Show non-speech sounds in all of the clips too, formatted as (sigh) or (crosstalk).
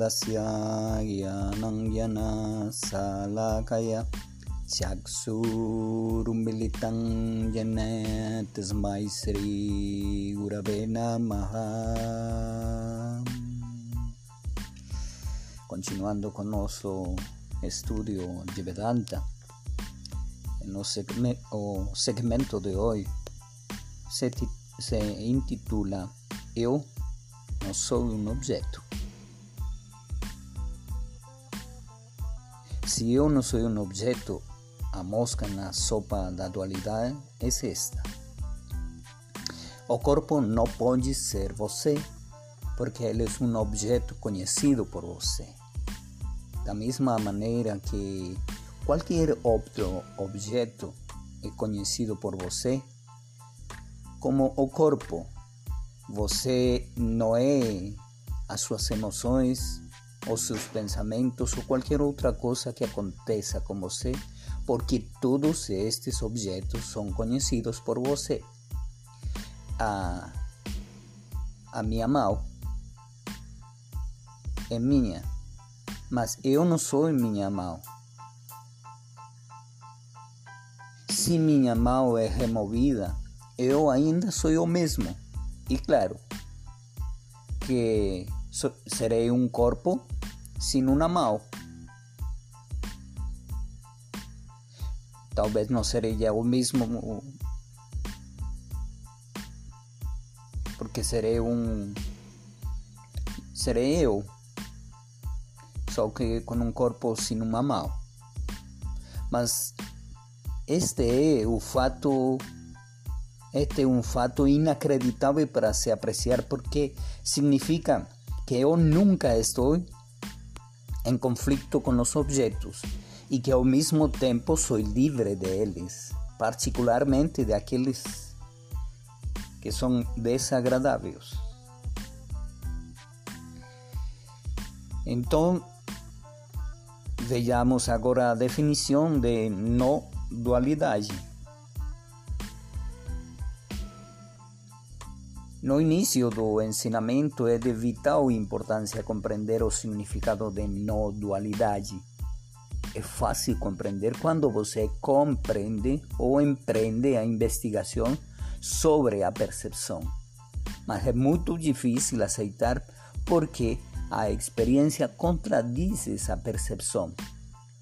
ज्ञाना चिमिरन्दस्य ज्ञानञ्जना सालाकय चक्षुरुमिलितं येन तस्मै श्रीगुरवे नमः Continuando con nuestro estudio de Vedanta, en el segmento de hoy se, se intitula Eu não sou um objeto. Se eu não sou um objeto, a mosca na sopa da dualidade é esta. O corpo não pode ser você, porque ele é um objeto conhecido por você. Da mesma maneira que qualquer outro objeto é conhecido por você, como o corpo você não é as suas emoções, os seus pensamentos ou qualquer outra coisa que aconteça com você, porque todos estes objetos são conhecidos por você. A, a minha mão é minha, mas eu não sou minha mão. Se minha mão é removida, eu ainda sou eu mesmo. E claro, que serei um corpo sem uma mão. Talvez não serei eu mesmo, porque serei um. Serei eu, só que com um corpo sem uma mão. Mas este é o fato este é um fato inacreditável para se apreciar porque significa que yo nunca estoy en conflicto con los objetos y que al mismo tiempo soy libre de ellos, particularmente de aquellos que son desagradables. Entonces, veamos ahora la definición de no dualidade. No início do ensinamento é de vital importância compreender o significado de não dualidade. É fácil compreender quando você compreende ou empreende a investigação sobre a percepção. Mas é muito difícil aceitar porque a experiência contradiz essa percepção.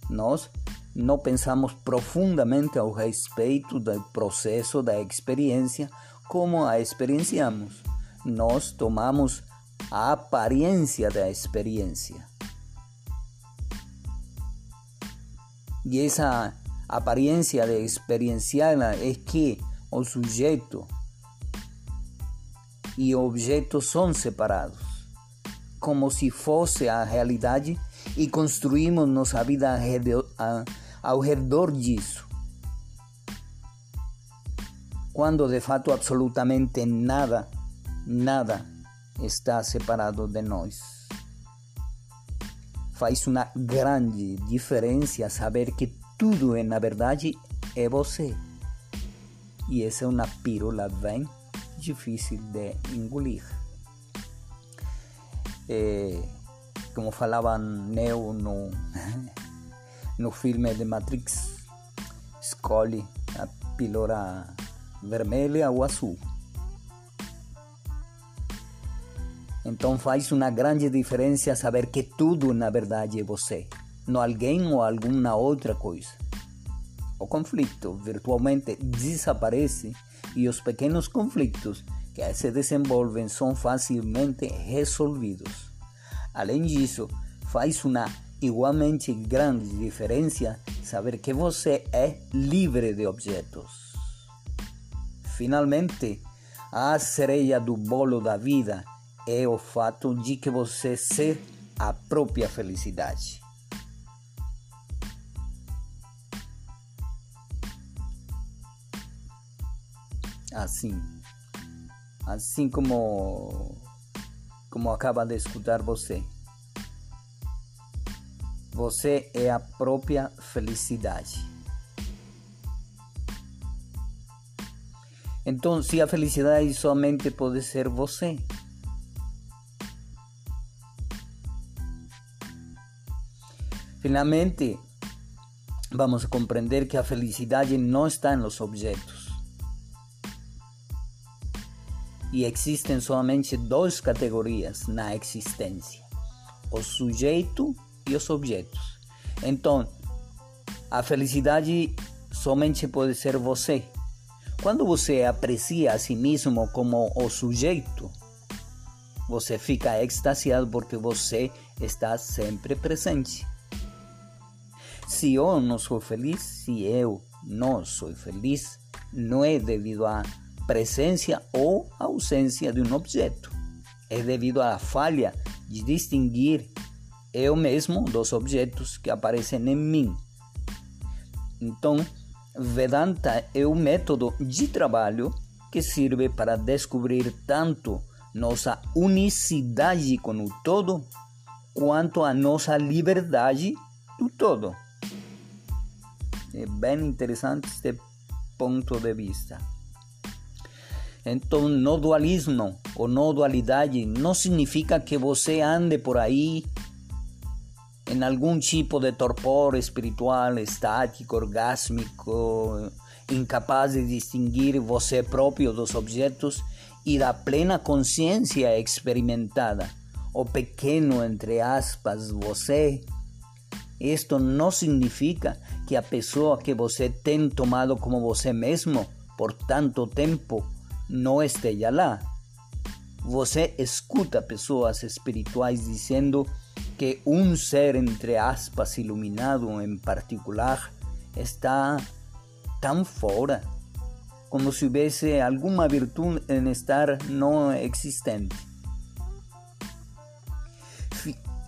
Nós não pensamos profundamente ao respeito do processo da experiência como a experienciamos. Nós tomamos a aparência da experiência. E essa aparência de experienciá-la que o sujeito e o objeto são separados, como se fosse a realidade e construímos nossa vida ao redor disso quando de fato absolutamente nada, nada está separado de nós. Faz uma grande diferença saber que tudo na verdade é você. E essa é uma pílula bem difícil de engolir. É, como falava Neo no, (laughs) no filme de Matrix, escolhe a pílula vermelha ou azul. Então faz uma grande diferença saber que tudo na verdade é você, não alguém ou alguma outra coisa. O conflito virtualmente desaparece e os pequenos conflitos que se desenvolvem são facilmente resolvidos. Além disso, faz uma igualmente grande diferença saber que você é livre de objetos. Finalmente, a cereja do bolo da vida é o fato de que você ser a própria felicidade. Assim, assim como como acaba de escutar você. Você é a própria felicidade. Entonces, se a felicidade somente pode ser você. Finalmente, vamos a compreender que a felicidade não está em los objetos. E existem somente duas categorias na existência: o sujeito e os objetos. Então, a felicidade somente pode ser você. Quando você aprecia a si mesmo como o sujeito, você fica extasiado porque você está sempre presente. Se eu não sou feliz, se eu não sou feliz, não é devido à presença ou ausência de um objeto. É devido à falha de distinguir eu mesmo dos objetos que aparecem em mim. Então, Vedanta é um método de trabalho que serve para descobrir tanto nossa unicidade com o todo, quanto a nossa liberdade do todo. É bem interessante este ponto de vista. Então, no dualismo ou no dualidade não significa que você ande por aí em algum tipo de torpor espiritual, estático, orgásmico, incapaz de distinguir você próprio dos objetos e da plena consciência experimentada, o pequeno, entre aspas, você. Isto não significa que a pessoa que você tem tomado como você mesmo por tanto tempo não esteja lá. Você escuta pessoas espirituais dizendo que un ser entre aspas iluminado en particular está tan fuera, como si hubiese alguna virtud en estar no existente.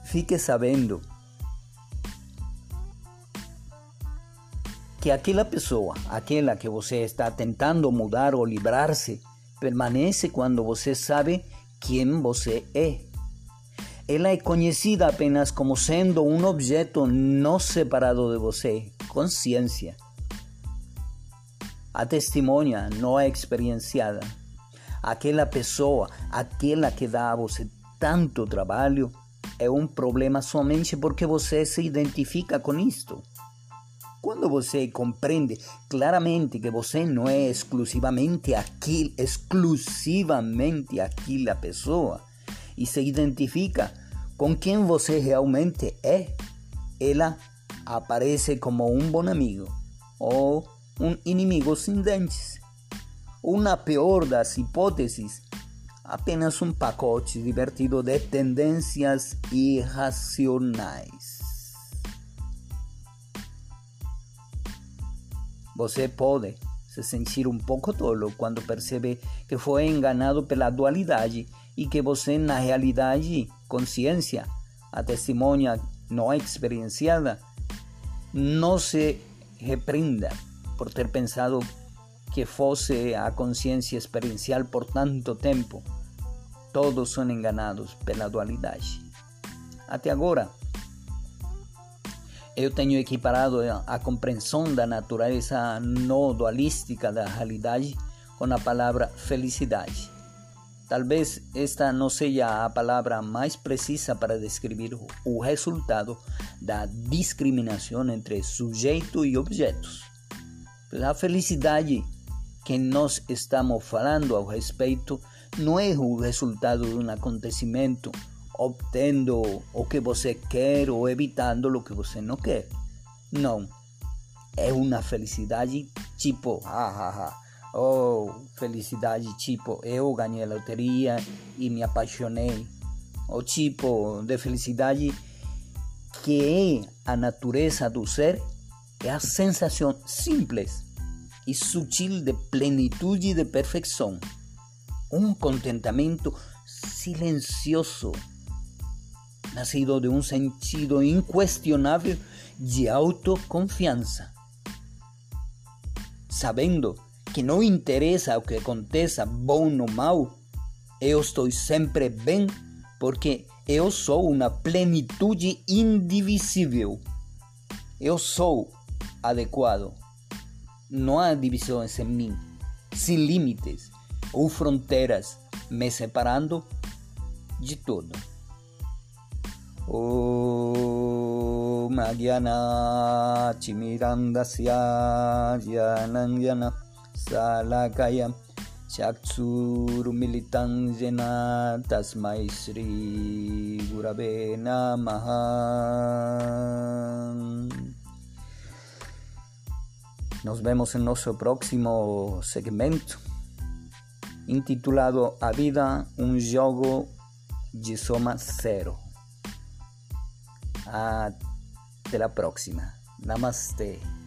Fique sabendo que aquella persona, aquella que você está tentando mudar o librarse, permanece cuando você sabe quién você es. Ela é conhecida apenas como sendo um objeto não separado de você, consciência. A testemunha não é experienciada. Aquela pessoa, aquela que dá a você tanto trabalho, é um problema somente porque você se identifica com isto. Quando você compreende claramente que você não é exclusivamente aquilo, exclusivamente aquela pessoa, e se identifica com quem você realmente é, ela aparece como um bom amigo ou um inimigo sem dentes. Ou na pior das hipóteses, apenas um pacote divertido de tendências irracionais. Você pode se sentir um pouco tolo quando percebe que foi enganado pela dualidade e que você, na realidade, consciência, a testemunha não experienciada, não se repreenda por ter pensado que fosse a consciência experiencial por tanto tempo. Todos são enganados pela dualidade. Até agora, eu tenho equiparado a compreensão da natureza não dualística da realidade com a palavra felicidade. Talvez esta não seja a palavra mais precisa para descrever o resultado da discriminação entre sujeito e objetos. A felicidade que nós estamos falando ao respeito não é o resultado de um acontecimento obtendo o que você quer ou evitando o que você não quer. Não. É uma felicidade tipo, ha, ha, ha Oh, felicidade tipo, eu ganhei a loteria e me apaixonei. O tipo de felicidade que é a natureza do ser é a sensação simples e sutil de plenitude e de perfeição. Um contentamento silencioso, nascido de um sentido inquestionável de autoconfiança. Sabendo que não interessa o que aconteça, bom ou mal, eu estou sempre bem porque eu sou uma plenitude indivisível. Eu sou adequado. Não há divisões em mim, sem limites ou fronteiras me separando de tudo. Oh. Magyana Chimirandasya Yananyana Salakaya Chaksurumilitan Jena Tasmai Sri Gurave Namaha. Nos vemos en nuestro próximo segmento intitulado A Vida, um jogo de soma zero. Até a próxima. Namaste.